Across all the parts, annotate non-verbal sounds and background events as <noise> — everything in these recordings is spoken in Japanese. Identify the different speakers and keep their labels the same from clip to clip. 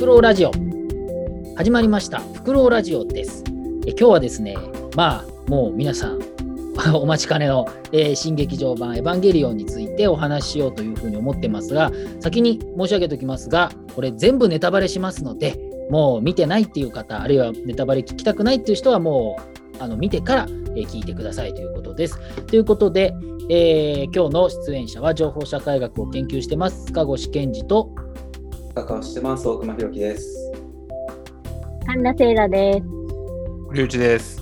Speaker 1: フクロウラジオ。始まりました。フクロウラジオです。え今日はですねまあもう皆さん <laughs> お待ちかねの、えー、新劇場版エヴァンゲリオンについてお話ししようというふうに思ってますが先に申し上げておきますがこれ全部ネタバレしますのでもう見てないっていう方あるいはネタバレ聞きたくないっていう人はもうあの見てから、え、聞いてくださいということです。ということで、えー、今日の出演者は情報社会学を研究してます塚越健二と
Speaker 2: 関わしてます大熊弘樹です。
Speaker 3: 神田聖羅です。
Speaker 4: 堀内です。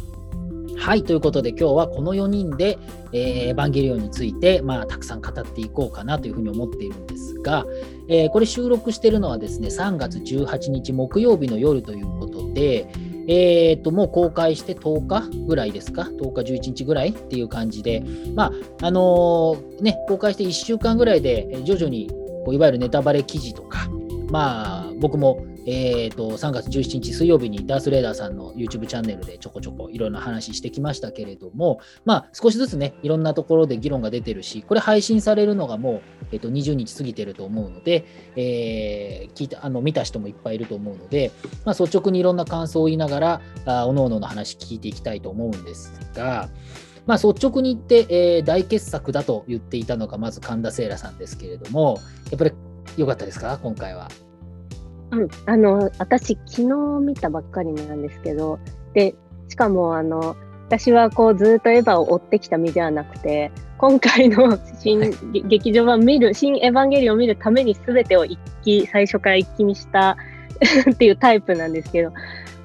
Speaker 1: はい、ということで今日はこの4人で、えー、エヴァンゲリオンについて、まあ、たくさん語っていこうかなというふうに思っているんですが、えー、これ収録しているのはですね、3月18日木曜日の夜ということで、えー、ともう公開して10日ぐらいですか、10日、11日ぐらいっていう感じで、まああのー、ね、公開して1週間ぐらいで徐々にこういわゆるネタバレ記事とか、まあ、僕も、えーと、3月17日水曜日にダース・レーダーさんの YouTube チャンネルでちょこちょこいろんな話してきましたけれども、まあ、少しずつね、いろんなところで議論が出てるし、これ配信されるのがもう、えーと、20日過ぎてると思うので、えー、聞いたあの見た人もいっぱいいると思うので、まあ、率直にいろんな感想を言いながら、あおのおのの話聞いていきたいと思うんですが、まあ、率直に言って、えー、大傑作だと言っていたのがまず神田聖羅さんですけれども、やっぱり良かったですか、今回は。
Speaker 3: うん、あの私、昨日見たばっかりなんですけど、でしかもあの私はこうずっとエヴァを追ってきた身ではなくて、今回の <laughs> 新劇場版見る、新エヴァンゲリオンを見るために全てを一気、最初から一気にした <laughs> っていうタイプなんですけど、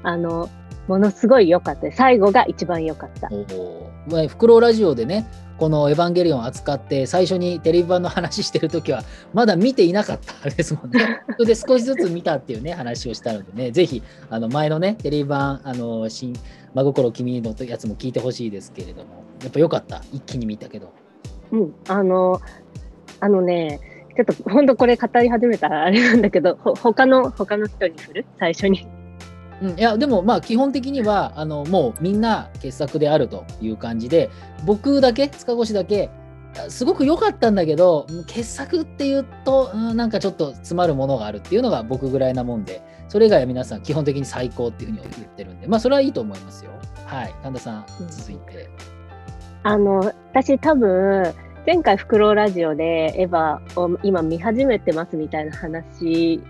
Speaker 3: あの、ものすごい良かった最後が一番良かった。
Speaker 1: おフクロウラジオでね、この「エヴァンゲリオン」扱って最初にテレビ版の話してる時はまだ見ていなかったですもんね。<laughs> それで少しずつ見たっていうね話をしたのでねぜひあの前のねテレビ版あの新真心君のやつも聞いてほしいですけれどもやっぱ良かった一気に見たけど。
Speaker 3: うんあのあのねちょっと本当これ語り始めたらあれなんだけどほ他の他の人に振る？最初に。
Speaker 1: うん、いやでもまあ基本的にはあのもうみんな傑作であるという感じで僕だけ塚越だけすごく良かったんだけど傑作っていうと、うん、なんかちょっと詰まるものがあるっていうのが僕ぐらいなもんでそれ以外は皆さん基本的に最高っていうふうに言ってるんでまあそれはいいと思いますよ。はい。神田さん続いて、
Speaker 3: あの私多分前回フクロウラジオでエヴァを今見始めてますみたいな話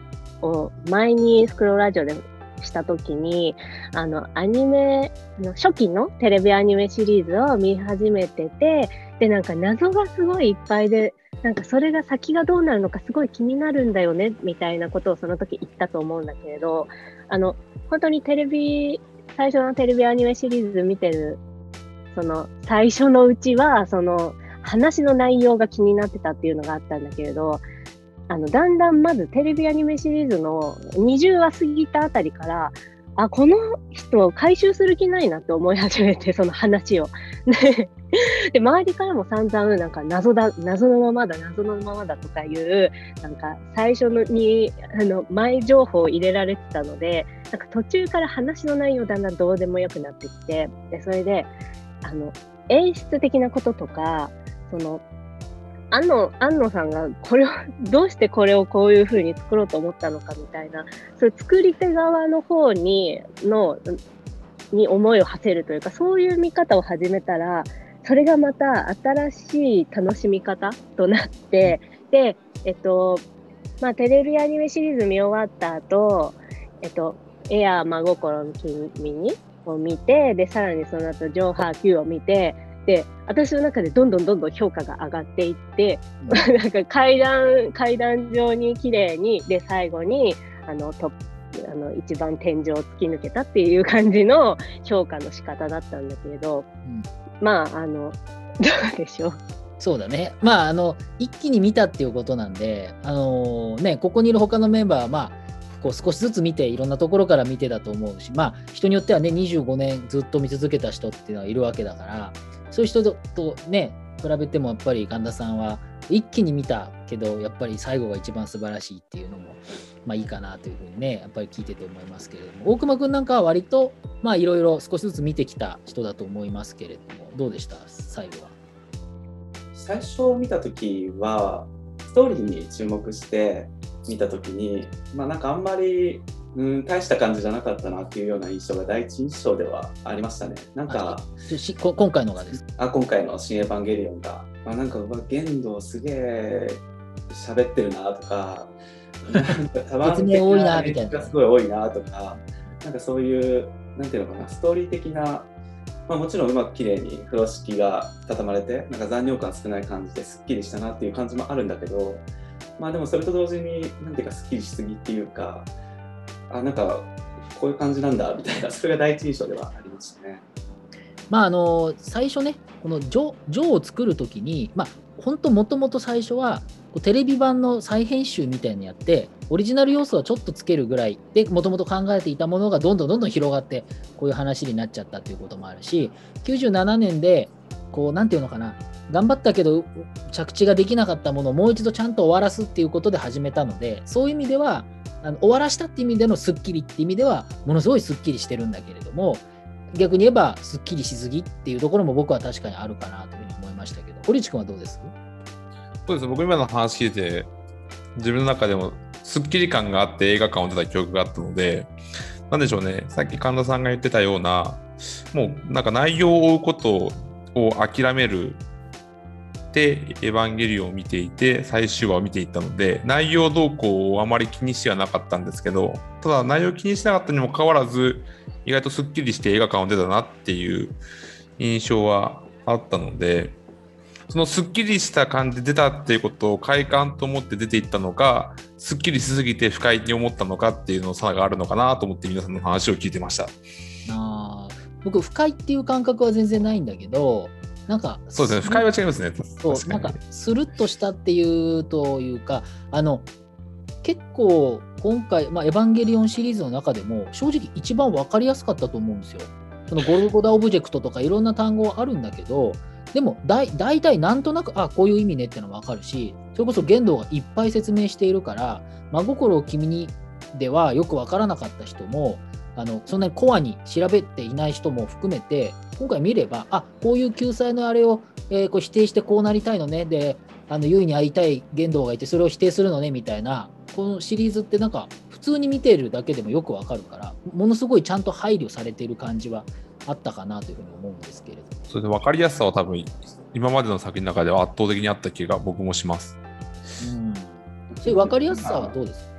Speaker 3: を前にフクロウラジオでした時にあのアニメの初期のテレビアニメシリーズを見始めててでなんか謎がすごいいっぱいでなんかそれが先がどうなるのかすごい気になるんだよねみたいなことをその時言ったと思うんだけれどあの本当にテレビ最初のテレビアニメシリーズ見てるその最初のうちはその話の内容が気になってたっていうのがあったんだけれどあのだんだんまずテレビアニメシリーズの20話過ぎたあたりからあこの人を回収する気ないなって思い始めて <laughs> その話を。で周りからも散々なんか謎だ謎のままだ謎のままだとかいうなんか最初にあの前情報を入れられてたのでなんか途中から話の内容だんだんどうでもよくなってきてでそれであの演出的なこととかその安野安野さんがこれを <laughs> どうしてこれをこういうふうに作ろうと思ったのかみたいなそ作り手側の方にのに思いを馳せるというかそういう見方を始めたらそれがまた新しい楽しみ方となってでえっとまあテレビアニメシリーズ見終わった後えっとエアー真心の君にを見てでさらにその後ジョーハー Q を見て私の中でどんどんどんどん評価が上がっていって、うん、<laughs> なんか階段階段上に綺麗にで最後にあのトあの一番天井を突き抜けたっていう感じの評価の仕方だったんだけれど、うん、まああの <laughs> どうでしょう。
Speaker 1: そうだね。まああの一気に見たっていうことなんであのねここにいる他のメンバーはまあこう少しずつ見ていろんなところから見てだと思うしまあ人によってはね25年ずっと見続けた人っていうのはいるわけだからそういう人とね、比べてもやっぱり神田さんは一気に見たけど、やっぱり最後が一番素晴らしいっていうのも、まあいいかなというふうにね、やっぱり聞いてて思いますけれども、大熊君なんかは割と、まあいろいろ少しずつ見てきた人だと思いますけれども、どうでした？最後は。
Speaker 2: 最初見た時は、ストーリーに注目して、見た時に、まあ、なんかあんまり、うん、大した感じじゃなかったなっていうような印象が第一印象ではありましたね。なんか
Speaker 1: 今回のがです
Speaker 2: あ今回の「新エヴァンゲリオンが」まあ、なんか玄道すげえ喋ってるなとか。<laughs>
Speaker 1: 説明多いなみたいな。
Speaker 2: すごい多いなとか、なんかそういう、なんていうのかな、ストーリー的なまあ、もちろんうまく綺麗に風呂敷が畳まれてなんか残尿感少ない感じですっきりしたなっていう感じもあるんだけどまあでもそれと同時に何ていうかすっきりしすぎっていうかあなんかこういう感じなんだみたいなそれが第一印象ではありましたね。
Speaker 1: まああの最初ねこのジョジョを作る時にまあ本当もともと最初はテレビ版の再編集みたいにやってオリジナル要素はちょっとつけるぐらいでもともと考えていたものがどんどんどんどん広がってこういう話になっちゃったっていうこともあるし97年でこう何て言うのかな。頑張ったけど着地ができなかったものをもう一度ちゃんと終わらすっていうことで始めたのでそういう意味ではあの終わらしたっていう意味でのスッキリっていう意味ではものすごいスッキリしてるんだけれども逆に言えばスッキリしすぎっていうところも僕は確かにあるかなというふうに思いましたけど。堀内君はどうです？
Speaker 4: そうです。僕今の話聞いて自分の中でもすっきり感があって映画館を出た記憶があったのでなんでしょうね。さっき神田さんが言ってたようなもうなんか内容を追うことを諦めるでエヴァンゲリオンを見ていて最終話を見ていったので内容動向をあまり気にしてはなかったんですけどただ内容気にしなかったにもかかわらず意外とすっきりして映画館を出たなっていう印象はあったのでそのすっきりした感じで出たっていうことを快感と思って出ていったのか、すっきりしすぎて不快に思ったのかっていうの差があるのかなと思って皆さんの話を聞いてました。
Speaker 1: あ僕、不快っていう感覚は全然ないんだけど、なんか、
Speaker 4: そうですね、不快は違いますね。
Speaker 1: そう、なんか、スルッとしたっていうというか、あの、結構今回、まあ、エヴァンゲリオンシリーズの中でも正直一番分かりやすかったと思うんですよ。そのゴルゴダオブジェクトとかいろんな単語はあるんだけど、でも大体なんとなくあこういう意味ねってのは分かるしそれこそゲンドウがいっぱい説明しているからまごころを君にではよく分からなかった人もあのそんなにコアに調べていない人も含めて今回見ればあこういう救済のあれを、えー、こう否定してこうなりたいのねであの優位に会いたい言動がいてそれを否定するのねみたいなこのシリーズってなんか普通に見てるだけでもよくわかるからものすごいちゃんと配慮されている感じはあったかなというふうに思うんですけれど
Speaker 4: それで分かりやすさは多分今までの作品の中では圧倒的にあった気が僕もします。
Speaker 1: うん、それ分かりやすさはどうですか？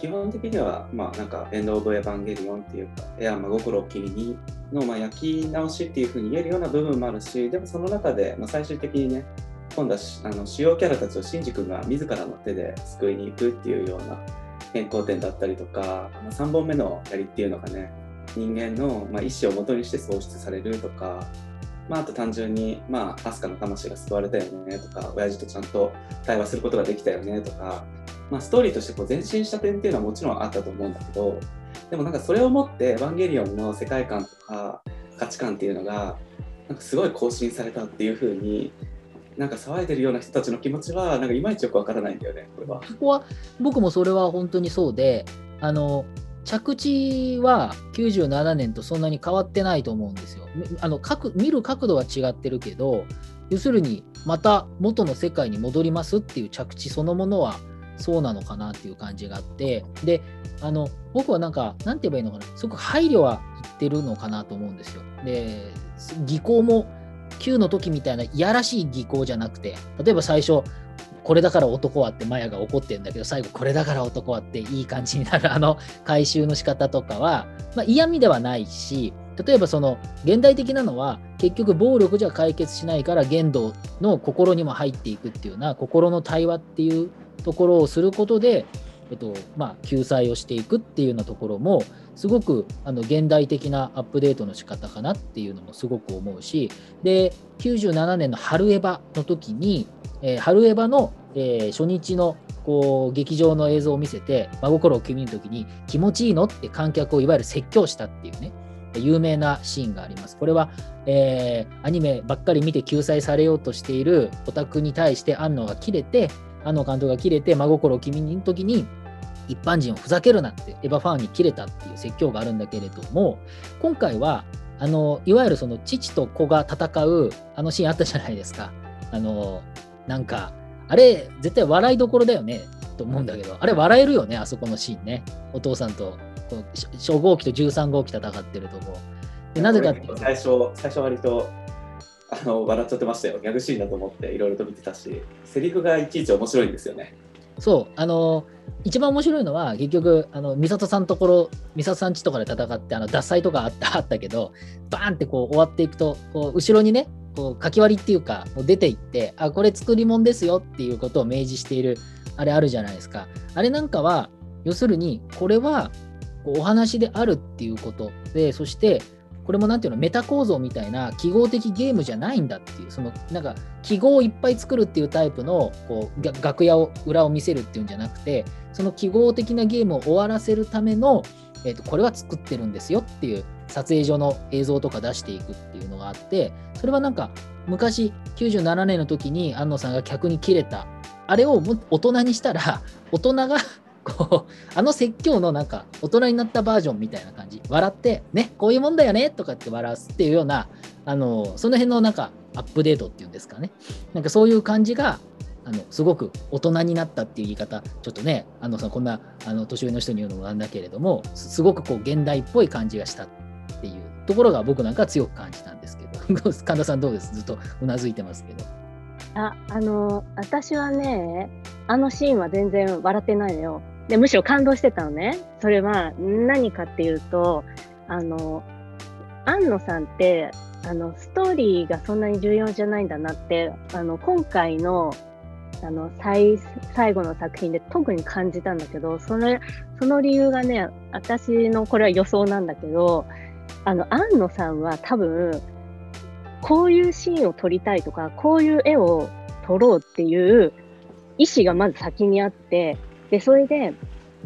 Speaker 2: 基本的には、まあ、なんか、エンド・オブ・エヴァンゲリオンっていうか、エア・真心を切りにの、まあ、焼き直しっていうふうに言えるような部分もあるし、でもその中で、まあ、最終的にね、今度はあの主要キャラたちをシンジ君が自らの手で救いに行くっていうような変更点だったりとか、まあ、3本目の槍っていうのがね、人間の、まあ、意思をもとにして喪失されるとか、まあ、あと単純に、まあ、アスカの魂が救われたよねとか、親父とちゃんと対話することができたよねとか、まあ、ストーリーとしてこう前進した点っていうのはもちろんあったと思うんだけど、でもなんかそれをもって、エヴァンゲリオンの世界観とか価値観っていうのが、なんかすごい更新されたっていうふうに、なんか騒いでるような人たちの気持ちは、なんかいまいちよくわからないんだよね、これは。
Speaker 1: そこは、僕もそれは本当にそうで、あの、着地は97年とそんなに変わってないと思うんですよ。あの見る角度は違ってるけど要するにまた元の世界に戻りますっていう着地そのものはそうなのかなっていう感じがあってであの僕はなんかなんて言えばいいのかなすごく配慮は言ってるのかなと思うんですよ。で技巧も9の時みたいないやらしい技巧じゃなくて例えば最初これだから男はってマヤが怒ってるんだけど最後これだから男はっていい感じになる <laughs> あの回収の仕方とかは、まあ、嫌味ではないし例えばその現代的なのは結局暴力じゃ解決しないから言動の心にも入っていくっていうような心の対話っていうところをすることで、えっとまあ、救済をしていくっていうようなところもすごくあの現代的なアップデートの仕方かなっていうのもすごく思うしで97年の春エヴァの時にえー、春エヴァの、えー、初日のこう劇場の映像を見せて真心を君の時に気持ちいいのって観客をいわゆる説教したっていうね有名なシーンがあります。これは、えー、アニメばっかり見て救済されようとしているオタクに対して安野が切れて安野監督が切れて真心を君の時に一般人をふざけるなってエヴァファンに切れたっていう説教があるんだけれども今回はあのいわゆるその父と子が戦うあのシーンあったじゃないですか。あのなんか、あれ、絶対笑いどころだよね。と思うんだけど、あれ笑えるよね、あそこのシーンね。お父さんと初号機と13号機戦ってるとこ。でなぜかっていうと
Speaker 2: 最初、最初割とあの笑っちゃってましたよ。ギャグシーンだと思っていろいろと見てたし、セリフがいちいち面白いんですよね。
Speaker 1: そう、あの一番面白いのは、結局、あの美里さんのところ、美里さん家とかで戦って、あの脱菜とかあったあったけど、バーンってこう終わっていくと、こう後ろにね、こうかき割りっていうか、こう出ていって、あ、これ作り物ですよっていうことを明示している、あれあるじゃないですか。あれなんかは、要するに、これはこお話であるっていうことで、そして、これもなんていうのメタ構造みたいな記号的ゲームじゃないんだっていうそのなんか記号をいっぱい作るっていうタイプのこう楽屋を裏を見せるっていうんじゃなくてその記号的なゲームを終わらせるための、えー、とこれは作ってるんですよっていう撮影所の映像とか出していくっていうのがあってそれはなんか昔97年の時に安野さんが客に切れたあれをも大人にしたら大人がこうあの説教のなんか大人になったバージョンみたいな感じ。笑ってねこういうもんだよねとかって笑わすっていうようなあのその辺のなんかアップデートっていうんですかね。なんかそういう感じがあのすごく大人になったっていう言い方。ちょっとねあのこんなあの年上の人に言うのもなんだけれどもすごくこう現代っぽい感じがしたっていうところが僕なんか強く感じたんですけど。<laughs> 神田さんどうです？ずっとうなずいてますけど。
Speaker 3: あ、あの、私はね、あのシーンは全然笑ってないのよ。で、むしろ感動してたのね。それは何かっていうと、あの、安野さんって、あの、ストーリーがそんなに重要じゃないんだなって、あの、今回の、あの、最、最後の作品で特に感じたんだけど、それ、その理由がね、私のこれは予想なんだけど、あの、安野さんは多分、こういうシーンを撮りたいとか、こういう絵を撮ろうっていう意思がまず先にあって、で、それで、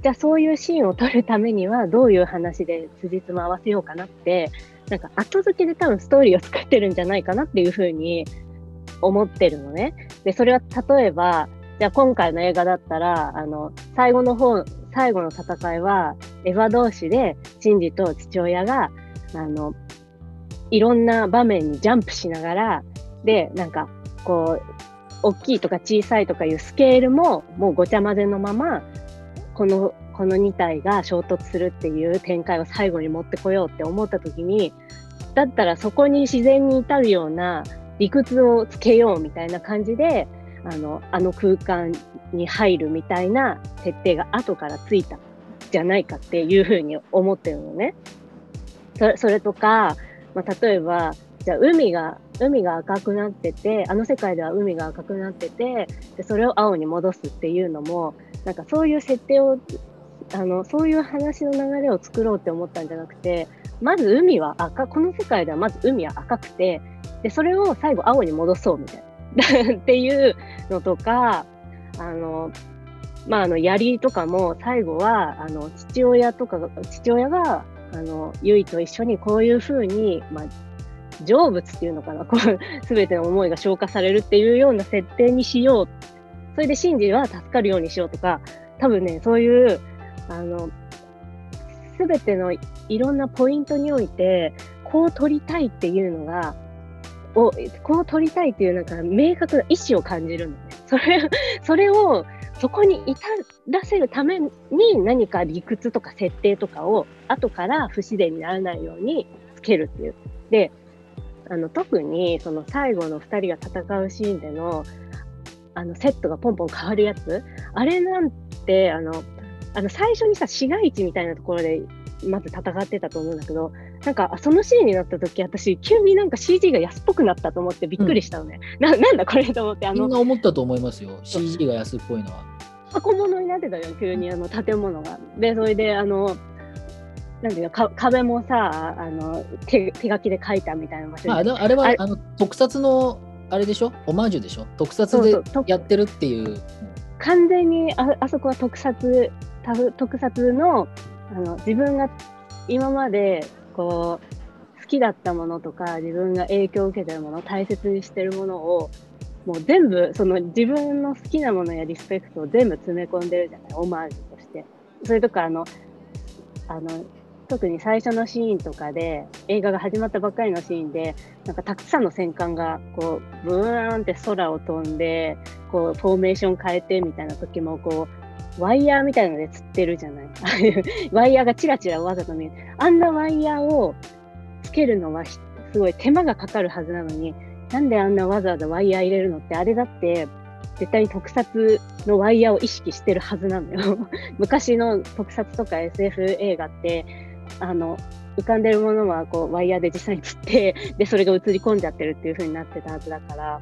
Speaker 3: じゃあそういうシーンを撮るためにはどういう話で辻褄合わせようかなって、なんか後付けで多分ストーリーを作ってるんじゃないかなっていうふうに思ってるのね。で、それは例えば、じゃあ今回の映画だったら、あの、最後の方、最後の戦いは、エヴァ同士で、シンジと父親が、あの、いろんな場面にジャンプしながら、で、なんか、こう、大きいとか小さいとかいうスケールも、もうごちゃ混ぜのまま、この、この2体が衝突するっていう展開を最後に持ってこようって思った時に、だったらそこに自然に至るような理屈をつけようみたいな感じで、あの、あの空間に入るみたいな設定が後からついたじゃないかっていうふうに思ってるのね。それそれとか、まあ、例えば、じゃあ海が、海が赤くなってて、あの世界では海が赤くなってて、でそれを青に戻すっていうのも、なんかそういう設定を、あの、そういう話の流れを作ろうって思ったんじゃなくて、まず海は赤、この世界ではまず海は赤くて、で、それを最後青に戻そうみたいな。<laughs> っていうのとか、あの、まあ、あの、槍とかも最後は、あの、父親とか、父親が、あの、ゆいと一緒にこういうふうに、まあ、成仏っていうのかな、<laughs> こう、すべての思いが消化されるっていうような設定にしよう。それでシンジは助かるようにしようとか、多分ね、そういう、あの、すべてのいろんなポイントにおいて、こう取りたいっていうのが、をこう取りたいっていうなんか明確な意思を感じるのね。<laughs> それ、それをそこに至らせるために何か理屈とか設定とかを後から不自然にならないようにつけるっていう。で、あの特にその最後の2人が戦うシーンでのあのセットがポンポン変わるやつ、あれなんてあのあの最初にさ市街地みたいなところでまず戦ってたと思うんだけど、なんかそのシーンになった時私急になんか CG が安っぽくなったと思ってびっくりしたのね。な <laughs> なんだこれと思ってあ
Speaker 1: みん
Speaker 3: の
Speaker 1: な思ったと思いますよ CG が安っぽいのは。
Speaker 3: 箱物になってたよ急にあの建物が。でそれであのなんていうのか壁もさあの手手書きで書いたみたいな場所に
Speaker 1: まあ、あれあれは
Speaker 3: あ
Speaker 1: の特撮のあれでしょ？オマージュでしょ？特撮でやってるっていう。
Speaker 3: 完全にああそこは特撮た特撮のあの自分が今までこう好きだったものとか自分が影響を受けてるもの大切にしてるものをもう全部その自分の好きなものやリスペクトを全部詰め込んでるじゃない？オマージュとして。それとかあのあの特に最初のシーンとかで映画が始まったばっかりのシーンでなんかたくさんの戦艦がこうブーンって空を飛んでこうフォーメーション変えてみたいな時もこうワイヤーみたいなので釣ってるじゃない。<laughs> ワイヤーがチラチラわざと見える。あんなワイヤーをつけるのはすごい手間がかかるはずなのに、なんであんなわざわざワイヤー入れるのって、あれだって絶対に特撮のワイヤーを意識してるはずなのよ。<laughs> 昔の特撮とか SF 映画って、あの、浮かんでるものはこうワイヤーで実際に釣って、で、それが映り込んじゃってるっていう風になってたはずだから、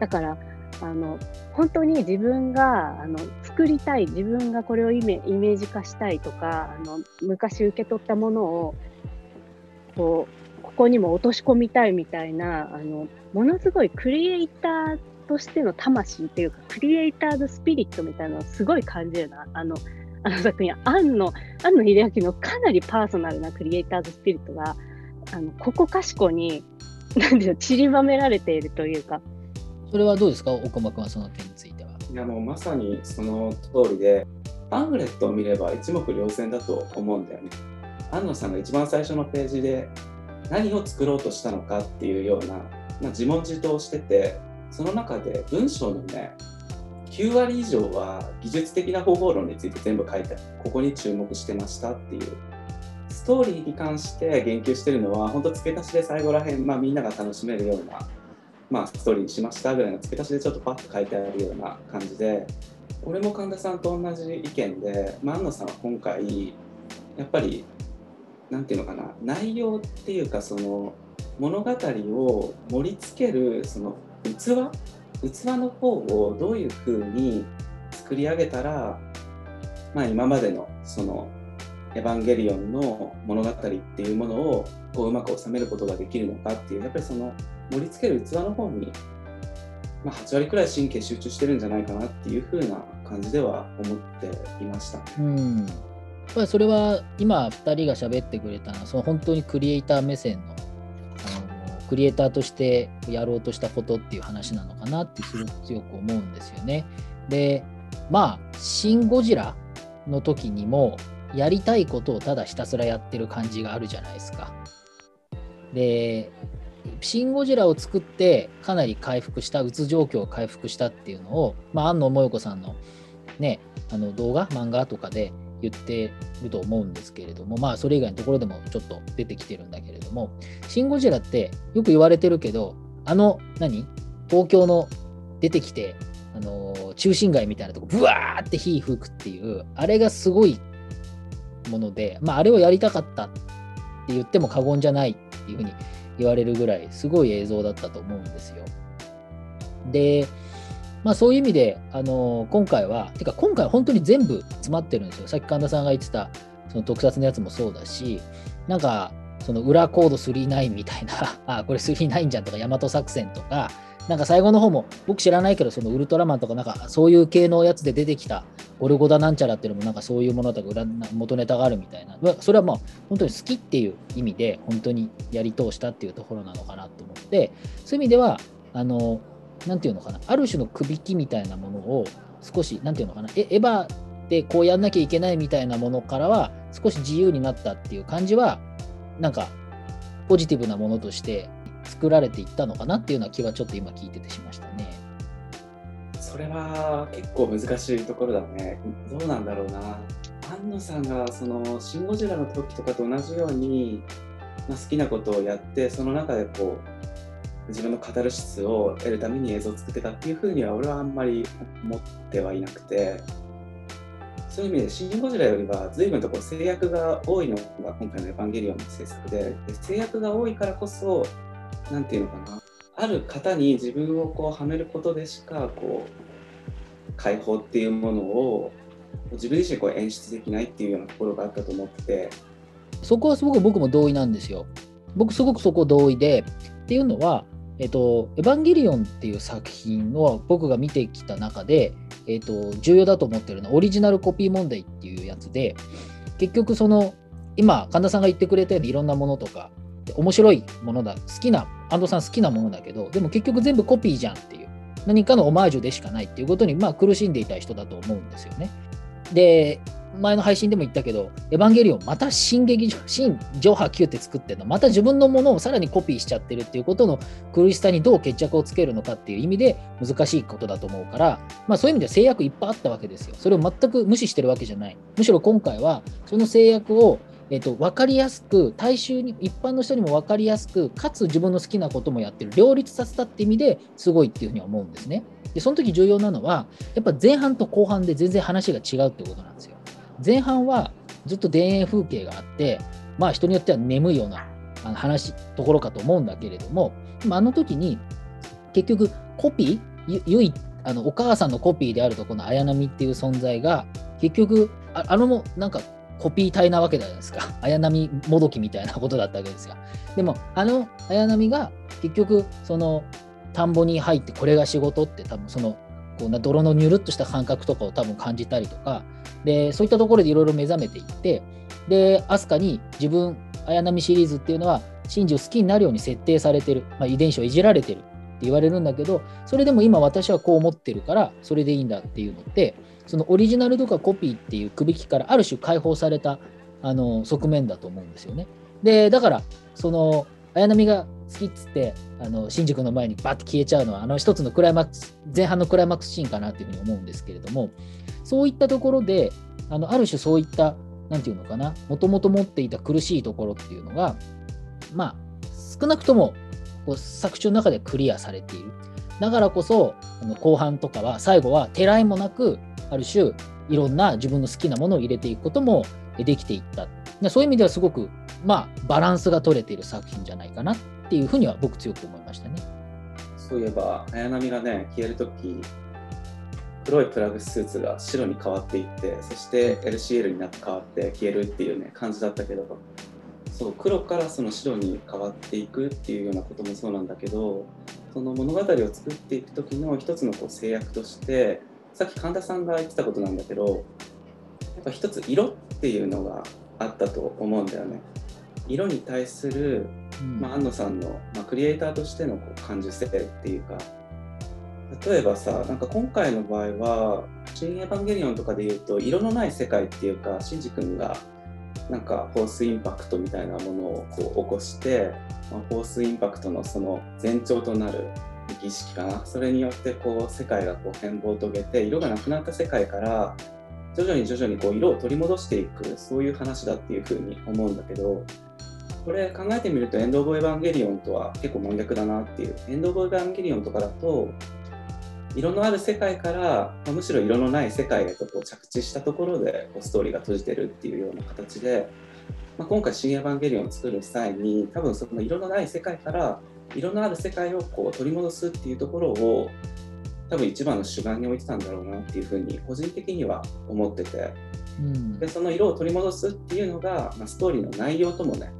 Speaker 3: だから、あの本当に自分があの作りたい自分がこれをイメイメージ化したいとかあの昔受け取ったものをこうここにも落とし込みたいみたいなあのものすごいクリエイターとしての魂っていうかクリエイターズスピリットみたいなのをすごい感じるな。あのあの作品庵野庵野秀明のかなりパーソナルなクリエイターズスピリットがあのここかしこに <laughs> なんていう散りばめられているというか
Speaker 1: それはどうですか、岡間君はその点については。
Speaker 2: いやもうまさにその通りで、パンフレットを見れば一目瞭然だと思うんだよね。安野さんが一番最初のページで何を作ろうとしたのかっていうような、まあ、自問自答してて、その中で文章のね、9割以上は技術的な方法論について全部書いてここに注目してましたっていう。ストーリーに関して言及してるのは本当付け足しで最後らへん、まあ、みんなが楽しめるようなまあ、ストーリーにしましたぐらいの付け足しでちょっとパッと書いてあるような感じで俺も神田さんと同じ意見で、まあ、安野さんは今回やっぱり何て言うのかな内容っていうかその物語を盛り付けるその器器の方をどういうふうに作り上げたら、まあ、今までのそのエヴァンゲリオンの物語っていうものをこううまく収めることができるのかっていうやっぱりその盛り付ける器の方に、まあ、8割くらい神経集中してるんじゃないかなっていう風な感じでは思っていました。
Speaker 1: うんやっぱりそれは今2人が喋ってくれたのはその本当にクリエイター目線のクリエイターとしてやろうとしたことっていう話なのかなってすごく強く思うんですよね。でまあ「シン・ゴジラ」の時にもやりたいことをただひたすらやってる感じがあるじゃないですか。でシン・ゴジラを作ってかなり回復した、うつ状況を回復したっていうのを、まあ、安野萌子さんの,、ね、あの動画、漫画とかで言ってると思うんですけれども、まあ、それ以外のところでもちょっと出てきてるんだけれども、シン・ゴジラってよく言われてるけど、あの、何？東京の出てきて、あの中心街みたいなとこ、ブワーって火吹くっていう、あれがすごいもので、まあ、あれをやりたかったって言っても過言じゃないっていうふうに言われるぐらいすごい映像だったと思うんですよ。で、まあそういう意味で、あの今回は、てか今回は本当に全部詰まってるんですよ。さっき神田さんが言ってたその特撮のやつもそうだし、なんかその裏コード39みたいな、<laughs> あ、これ39じゃんとか、大和作戦とか、なんか最後の方も僕知らないけどそのウルトラマンとかなんかそういう系のやつで出てきたゴルゴダなんちゃらっていうのもなんかそういうものとか裏元ネタがあるみたいなそれはまあ本当に好きっていう意味で本当にやり通したっていうところなのかなと思ってそういう意味ではあのなんていうのかな？ある種のくびきみたいなものを少しなんていうのかな？エヴァでこうやんなきゃいけないみたいなものからは少し自由になったっていう感じはなんかポジティブなものとして作られていったのかなっていうような気はちょっと今聞いててしましたね。
Speaker 2: それは結構難しいところだね。どうなんだろうな。安野さんがその「シン・ゴジラ」の時とかと同じように、まあ、好きなことをやってその中でこう自分のカタルシスを得るために映像を作ってたっていうふうには俺はあんまり思ってはいなくてそういう意味で「シン・ゴジラ」よりは随分とこう制約が多いのが今回の「エヴァンゲリオン」の制作でで制約が多いからこそなんていうのかな。ある方に自分をこうはめることでしかこう解放っていうものを自分自身こう演出できないっていうようなところがあったと思ってて。
Speaker 1: そこはすごく僕も同意なんですよ。僕すごくそこ同意でっていうのはえっと、エヴァンゲリオンっていう作品を僕が見てきた中で、えっと、重要だと思ってるのはオリジナルコピー問題っていうやつで結局その今神田さんが言ってくれたようにいろんなものとか面白いものだ、好きな、安藤さん好きなものだけど、でも結局全部コピーじゃんっていう、何かのオマージュでしかないっていうことに、まあ苦しんでいた人だと思うんですよね。で、前の配信でも言ったけど、エヴァンゲリオン、また新劇場、新上波9って作ってるの、また自分のものをさらにコピーしちゃってるっていうことの苦しさにどう決着をつけるのかっていう意味で難しいことだと思うから、まあそういう意味では制約いっぱいあったわけですよ。それを全く無視してるわけじゃない。むしろ今回は、その制約をえっと、分かりやすく、大衆に、一般の人にも分かりやすく、かつ自分の好きなこともやってる、両立させたって意味ですごいっていうふうに思うんですね。で、その時重要なのは、やっぱ前半と後半で全然話が違うってことなんですよ。前半はずっと田園風景があって、まあ人によっては眠いような話、ところかと思うんだけれども、あの時に結局コピー、ゆいあのお母さんのコピーであるとこの綾波っていう存在が結局ああのもなんかコピー体なわけじゃないですか。<laughs> 綾波もどきみたいなことだったわけですよ。でも、あの綾波が結局、その田んぼに入ってこれが仕事って多分そのこうな泥のニュルっとした感覚とかを多分感じたりとか、で、そういったところでいろいろ目覚めていって、で、飛鳥に自分、綾波シリーズっていうのは、真珠を好きになるように設定されてる、まあ、遺伝子をいじられてるって言われるんだけど、それでも今私はこう思ってるから、それでいいんだっていうのって、そのオリジナルとかコピーっていう首引きからある種解放されたあの側面だと思うんですよね。でだからその綾波が好きっつってあの新宿の前にバッて消えちゃうのはあの一つのクライマックス前半のクライマックスシーンかなというふうに思うんですけれどもそういったところであのある種そういった何て言うのかなもともと持っていた苦しいところっていうのがまあ少なくともこう作中の中でクリアされている。だからこそあの後半とかは最後はてらいもなくある種いろんな自分の好きなものを入れていくこともできていった。そういう意味ではすごくまあバランスが取れている作品じゃないかな。っていうふうには僕強く思いましたね
Speaker 2: そういえば綾波がね消える時黒いプラグスーツが白に変わっていってそして LCL になって変わって消えるっていうね感じだったけどそう黒からその白に変わっていくっていうようなこともそうなんだけどその物語を作っていく時の一つのこう制約としてさっき神田さんが言ってたことなんだけどやっぱ一つ色っていうのがあったと思うんだよね。色に対する、まあ、安野さんの、まあ、クリエイターとしてのこう感受性っていうか例えばさなんか今回の場合は「新エヴァンゲリオン」とかで言うと色のない世界っていうかシンジ君がなんかフォースインパクトみたいなものをこう起こして、まあ、フォースインパクトのその前兆となる儀式かな。それによってこう世界がこう変貌を遂げて色がなくなった世界から徐々に徐々にこう色を取り戻していくそういう話だっていうふうに思うんだけどこれ考えてみるとエンド・オブ・エヴァンゲリオンとは結構真逆だなっていう。エンド・オブ・エヴァンゲリオンとかだと色のある世界から、まあ、むしろ色のない世界へとこう着地したところでこうストーリーが閉じてるっていうような形で、まあ、今回「新エヴァンゲリオン」を作る際に多分その色のない世界から色のある世界をこう取り戻すっていうところを多分一番の主眼に置いてたんだろうなっていうふうに個人的には思ってて、うん、でその色を取り戻すっていうのが、まあ、ストーリーの内容ともね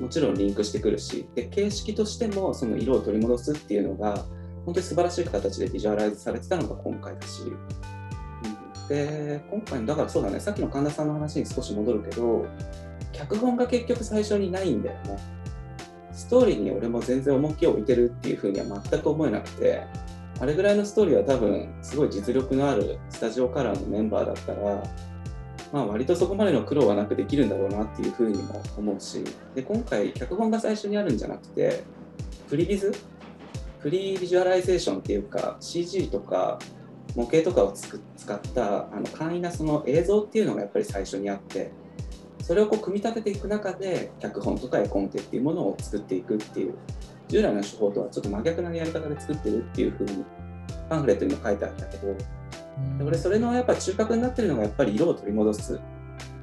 Speaker 2: もちろんリンクしてくるしで形式としてもその色を取り戻すっていうのが本当に素晴らしい形でビジュアライズされてたのが今回だし、うん、で今回のだからそうだねさっきの神田さんの話に少し戻るけど脚本が結局最初にないんだよね。ストーリーに俺も全然重きを置いてるっていうふうには全く思えなくてあれぐらいのストーリーは多分すごい実力のあるスタジオカラーのメンバーだったらまあ割とそこまでの苦労はなくできるんだろうなっていうふうにも思うしで今回脚本が最初にあるんじゃなくて previs？ pre-visualization っていうか CG とか模型とかを使ったあの簡易なその映像っていうのがやっぱり最初にあってそれをこう組み立てていく中で脚本とか絵コンテっていうものを作っていくっていう従来の手法とはちょっと真逆なやり方で作ってるっていうふうにパンフレットにも書いてあったけど、これそれのやっぱ中核になってるのがやっぱり色を取り戻す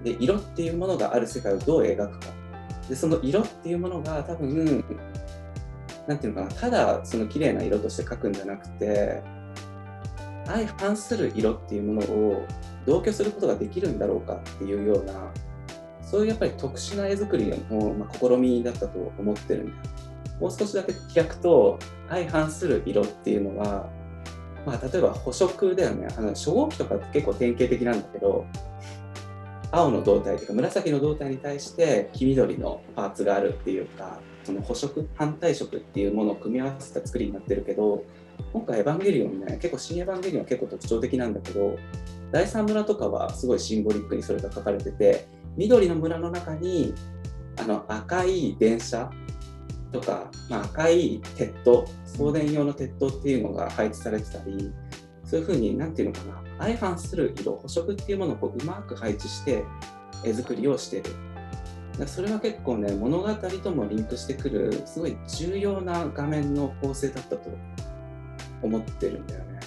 Speaker 2: で色っていうものがある世界をどう描くか。でその色っていうものが多分なんていうのかな。ただその綺麗な色として描くんじゃなくて相反する色っていうものを同居することができるんだろうかっていうようなそういうやっぱり特殊な絵作りの、ま、試みだったと思ってるんだ。もう少しだけ開くと相反する色っていうのは、まあ、例えば補色だよね。あの初号機とかって結構典型的なんだけど青の胴体とか紫の胴体に対して黄緑のパーツがあるっていうかその補色反対色っていうものを組み合わせた作りになってるけど今回エヴァンゲリオンね結構新エヴァンゲリオンは結構特徴的なんだけど第三村とかはすごいシンボリックにそれが書かれてて緑の村の中にあの赤い電車とか、まあ、赤い鉄塔送電用の鉄塔っていうのが配置されてたりそういうふうに何て言うのかな相反する色補色っていうものをこううまく配置して絵作りをしてるそれは結構ね物語ともリンクしてくるすごい重要な画面の構成だったと思ってるんだよね。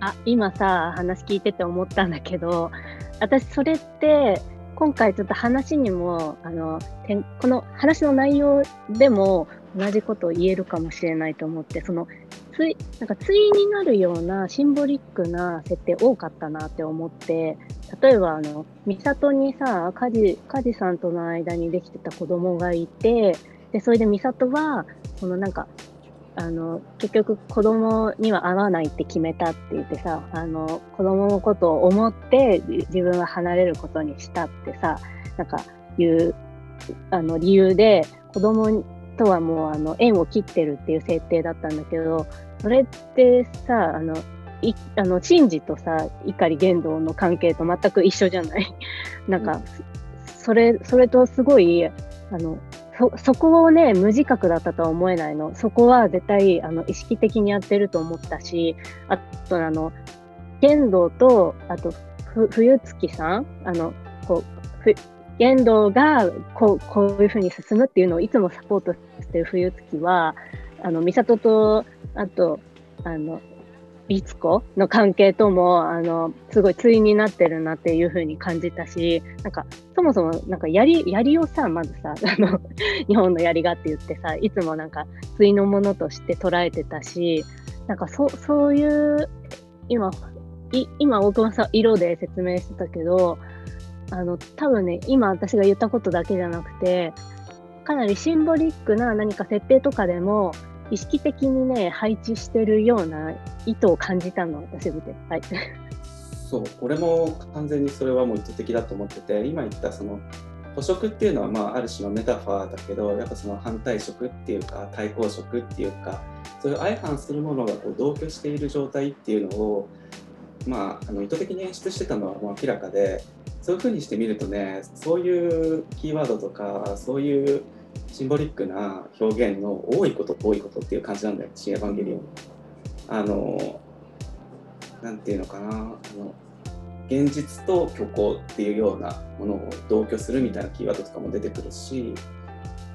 Speaker 3: あ今さ話聞いてて思ったんだけど私それって今回ちょっと話にもあのこの話の内容でも同じことを言えるかもしれないと思ってそのついなんか対になるようなシンボリックな設定多かったなって思って例えばあの美里にさ梶梶さんとの間にできてた子供がいてでそれで美里はこのなんかあの結局子供には会わないって決めたって言ってさあの子供のことを思って自分は離れることにしたってさなんかいうあの理由で子供とはもうあの縁を切ってるっていう設定だったんだけどそれってさあのいあのシンとさ碇玄道の関係と全く一緒じゃない？<laughs> なんか、それそれとすごいあのそそこをね無自覚だったとは思えないの。そこは絶対あの意識的にやってると思ったしあとあの剣道とあとふ冬月さん？あのこうふ剣道がこうこういうふうに進むっていうのをいつもサポートしてる冬月はあの美里とあとあの律子の関係ともあのすごい対になってるなっていうふうに感じたしなんかそもそもなんか槍槍をさまずさ <laughs> あの日本の槍がって言ってさいつもなんか対のものとして捉えてたしなんかそそういう今い今大久保さん色で説明してたけどあの多分ね今私が言ったことだけじゃなくてかなりシンボリックな何か設定とかでも意識的にね、配置してるような意図を感じたの、私見て。はい。
Speaker 2: そう、俺も完全にそれはもう意図的だと思ってて、今言ったその、補色っていうのは、まあ、ある種のメタファーだけど、やっぱその反対色っていうか、対抗色っていうか、そういう相反するものがこう同居している状態っていうのを、まあ、あの意図的に演出してたのはもう明らかで、そういうふうにしてみるとね、そういうキーワードとか、そういうシンボリックな表現の多いこと多いことっていう感じなんだよ、新エヴァンゲリオン。あの、なんていうのかな、あの現実と虚構っていうようなものを同居するみたいなキーワードとかも出てくるし、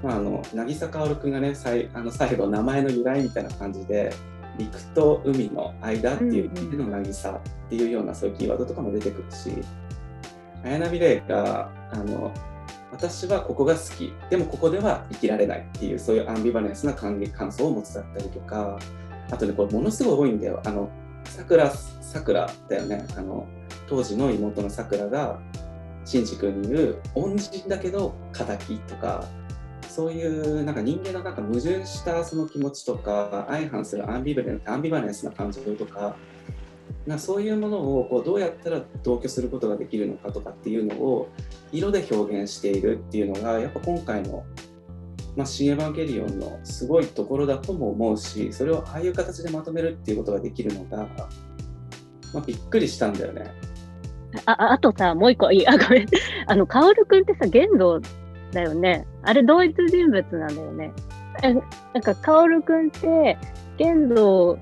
Speaker 2: まあ、あの渚薫君がね最あの最後名前の由来みたいな感じで陸と海の間っていう意味での渚っていうようなそういうキーワードとかも出てくるし綾波レイがあの私はここが好き。でもここでは生きられないっていうそういうアンビバレンスな感感想を持つだったりとか。あとねこれものすごい多いんだよ。あのさくらさくらだよね。あの当時の妹のさくらがしんじ君に言う恩人だけど敵とかそういうなんか人間のなんか矛盾したその気持ちとか相反するアンビバレンアンビバレンスな感情とかなそういうものをこうどうやったら同居することができるのかとかっていうのを色で表現しているっていうのがやっぱ今回の「まあ、新エヴァンゲリオン」のすごいところだとも思うしそれをああいう形でまとめるっていうことができるのが、まあ、びっくりしたんだよね。
Speaker 3: ああとさもう一個いいあごめん <laughs> あの薫君ってさ玄道だよねあれ同一人物なんだよね。なんか薫君って玄道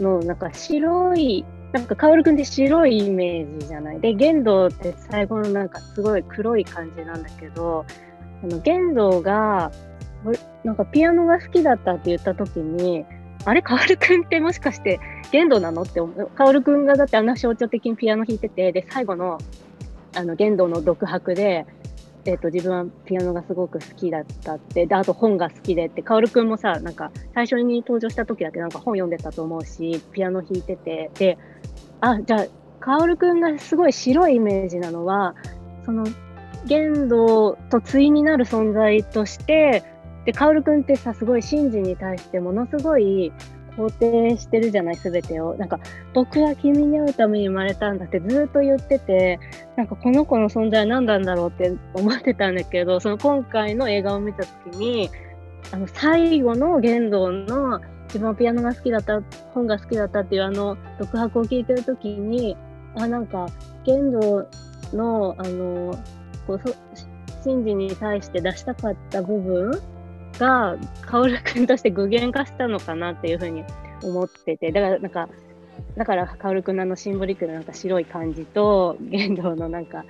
Speaker 3: のなんか白いなんか薫君って白いイメージじゃない？で玄道って最後のなんかすごい黒い感じなんだけどあの玄道がなんかピアノが好きだったって言った時にあれ薫君ってもしかして玄道なのって薫君がだってあんな象徴的にピアノ弾いててで最後のあの玄道の独白でえーと、自分はピアノがすごく好きだったってであと本が好きでって薫君もさなんか最初に登場した時だけなんか本読んでたと思うしピアノ弾いててであじゃあ薫君がすごい白いイメージなのはその玄道と対になる存在としてで薫君ってさすごい真治に対してものすごい肯定してるじゃない、すべてを。なんか、僕は君に会うために生まれたんだってずっと言ってて、なんかこの子の存在は何なんだろうって思ってたんだけど、その今回の映画を見たときに、あの最後の言動の一番ピアノが好きだった本が好きだったっていうあの独白を聞いてる時にあなんか剣道のあのこうそ真治に対して出したかった部分が薫君として具現化したのかなっていうふうに思ってて。だからなんかだから薫君のあのシンボリックななんか白い感じと剣道のなんか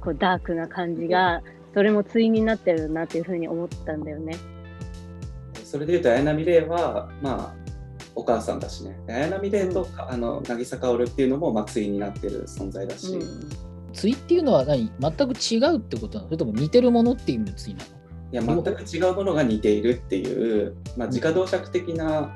Speaker 3: こうダークな感じがそれも対になってるなっていうふうに思ったんだよね。
Speaker 2: それでいうと綾波レイはまあお母さんだしね。綾波レイと、あの渚薫っていうのもまあ対になってる存在だし、
Speaker 3: うん。
Speaker 1: 対っていうのは何？全く違うってことなの？それとも似てるものっていう意味の対なの？
Speaker 2: いや全く違うものが似ているっていう、まあ、自家同尺的な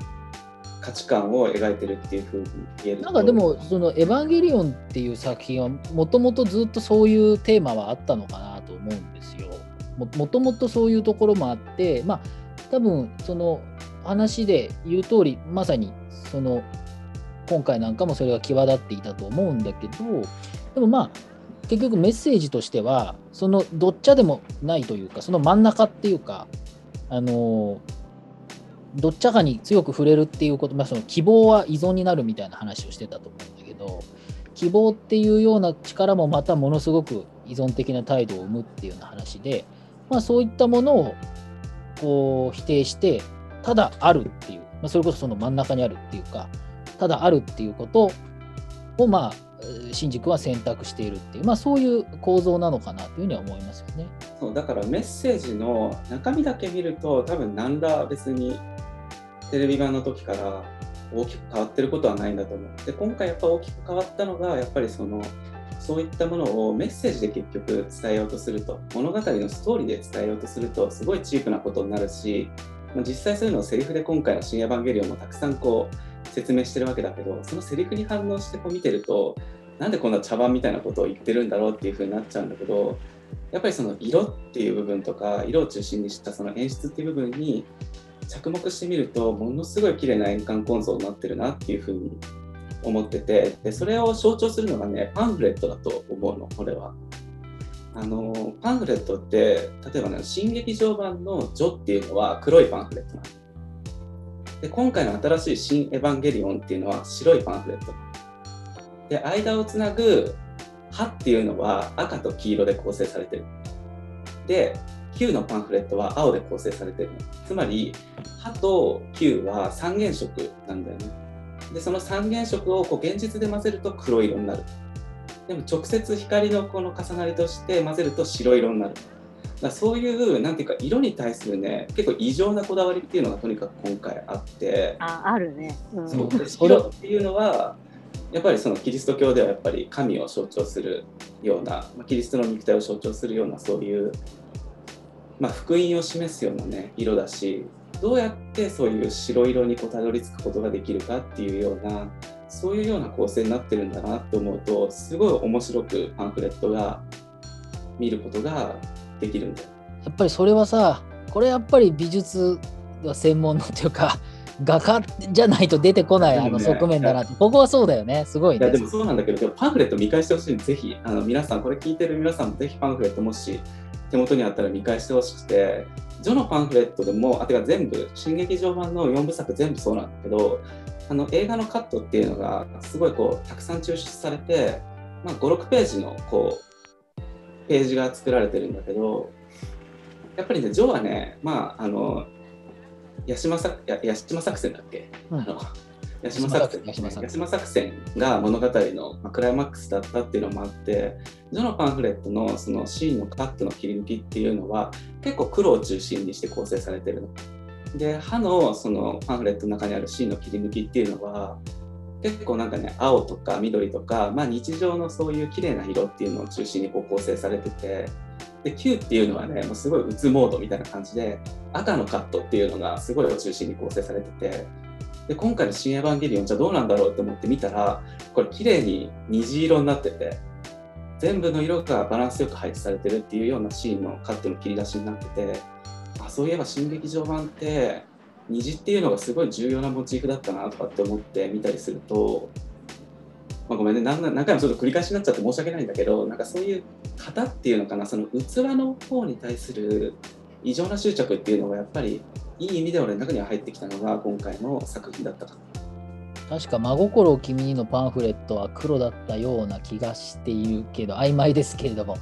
Speaker 2: 価値観を描いてるっていうふうに言えると。
Speaker 1: なんかでもその「エヴァンゲリオン」っていう作品はもともとずっとそういうテーマはあったのかなと思うんですよ。ももともとそういうところもあってまあ多分その話で言う通りまさにその今回なんかもそれが際立っていたと思うんだけどでもまあ結局メッセージとしてはそのどっちゃでもないというかその真ん中っていうかあのどっちゃかに強く触れるっていうこと、まあ、その希望は依存になるみたいな話をしてたと思うんだけど希望っていうような力もまたものすごく依存的な態度を生むっていうような話で、まあ、そういったものをこう否定してただあるっていう、まあ、それこそその真ん中にあるっていうかただあるっていうことをまあ新宿は選択しているっていう、まあ、そういう構造なのかなというふうには思いますよね。
Speaker 2: そうだからメッセージの中身だけ見ると多分何ら別にテレビ版の時から大きく変わってることはないんだと思う。で今回やっぱ大きく変わったのがやっぱりそのそういったものをメッセージで結局伝えようとすると物語のストーリーで伝えようとするとすごいチープなことになるし実際そういうのをセリフで今回の「新エヴァンゲリオン」もたくさんこう説明してるわけだけどそのセリフに反応してこう見てるとなんでこんな茶番みたいなことを言ってるんだろうっていう風になっちゃうんだけどやっぱりその色っていう部分とか色を中心にしたその演出っていう部分に着目してみるとものすごい綺麗な円環構造になってるなっていう風に思っててでそれを象徴するのがねパンフレットだと思うのこれは。あのパンフレットって例えばね新劇場版の「ジョ」っていうのは黒いパンフレットなの。でで今回の新しい「新エヴァンゲリオン」っていうのは白いパンフレット。で間をつなぐ「歯」っていうのは赤と黄色で構成されてる。で Q のパンフレットは青で構成されてる。つまり歯と Q は三原色なんだよね。でその三原色をこう現実で混ぜると黒色になる。でも直接光のこの重なりとして混ぜると白色になる。だそういうなんていうか色に対するね結構異常なこだわりっていうのがとにかく今回あって。
Speaker 3: ああるね。うん
Speaker 2: そうで
Speaker 1: それ
Speaker 2: 白っていうのはやっぱりそのキリスト教ではやっぱり神を象徴するような、まあ、キリストの肉体を象徴するようなそういう、まあ、福音を示すようなね色だしどうやってそういう白色にこうたどり着くことができるかっていうようなそういうような構成になってるんだなって思うとすごい面白くパンフレットが見ることができるんだよ。
Speaker 1: やっぱりそれはさこれやっぱり美術が専門のというか <laughs> 画家じゃないと出てこないあの側面だなってここはそうだよねすごいね
Speaker 2: いやでもそうなんだけど、でもパンフレット見返してほしいんで、ぜひ、あの皆さん、これ聞いてる皆さんもぜひパンフレットもし手元にあったら見返してほしくて、ジョのパンフレットでも、あてか全部、新劇場版の4部作全部そうなんだけど、あの映画のカットっていうのがすごいこうたくさん抽出されて、まあ、5、6ページのこうページが作られてるんだけど、やっぱりね、ジョはね、まあ、あの、八島八島作戦だっけ、
Speaker 1: うん。
Speaker 2: あの八島作戦
Speaker 1: 八島作戦
Speaker 2: が物語のまあクライマックスだったっていうのもあってジョのパンフレットのそのシーンのカットの切り抜きっていうのは結構黒を中心にして構成されてるの。で歯のそのパンフレットの中にあるシーンの切り抜きっていうのは結構なんかね青とか緑とか、まあ、日常のそういう綺麗な色っていうのを中心にこう構成されててで Q っていうのはねもうすごいうつモードみたいな感じで赤のカットっていうのがすごいを中心に構成されててで今回の「新エヴァンゲリオン」じゃどうなんだろうって思って見たらこれ綺麗に虹色になってて全部の色がバランスよく配置されてるっていうようなシーンのカットの切り出しになっててあそういえば新劇場版って虹っていうのがすごい重要なモチーフだったなとかって思って見たりすると、まあ、ごめんね何何回もちょっと繰り返しになっちゃって申し訳ないんだけどなんかそういう型っていうのかなその器の方に対する異常な執着っていうのがやっぱりいい意味で俺の中には入ってきたのが今回の作品だったかな。
Speaker 1: 確か真心を君にのパンフレットは黒だったような気がしているけど曖昧ですけれども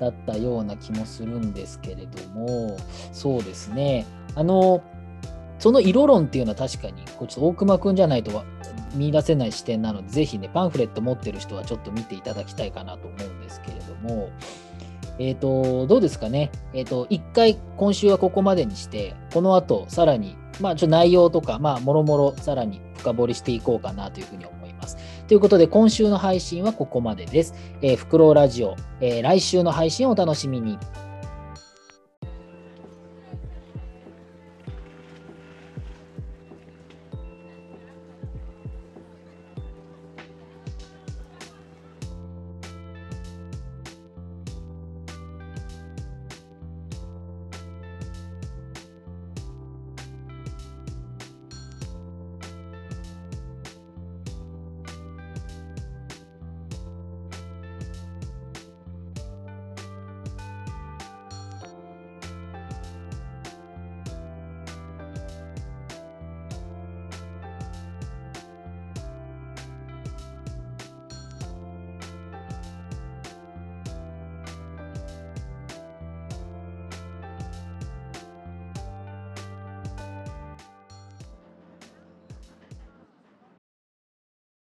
Speaker 1: だったような気もするんですけれどもそうですねあのその色論っていうのは確かにこれちょっと大熊くんじゃないと見出せない視点なのでぜひねパンフレット持ってる人はちょっと見ていただきたいかなと思うんですけれどもえっ、とどうですかねえっ、と一回今週はここまでにしてこの後さらにまあちょ内容とかまあもろもろさらに深掘りしていこうかなというふうに思います。ということで今週の配信はここまでです。えー、フクロウラジオ、えー来週の配信をお楽しみに。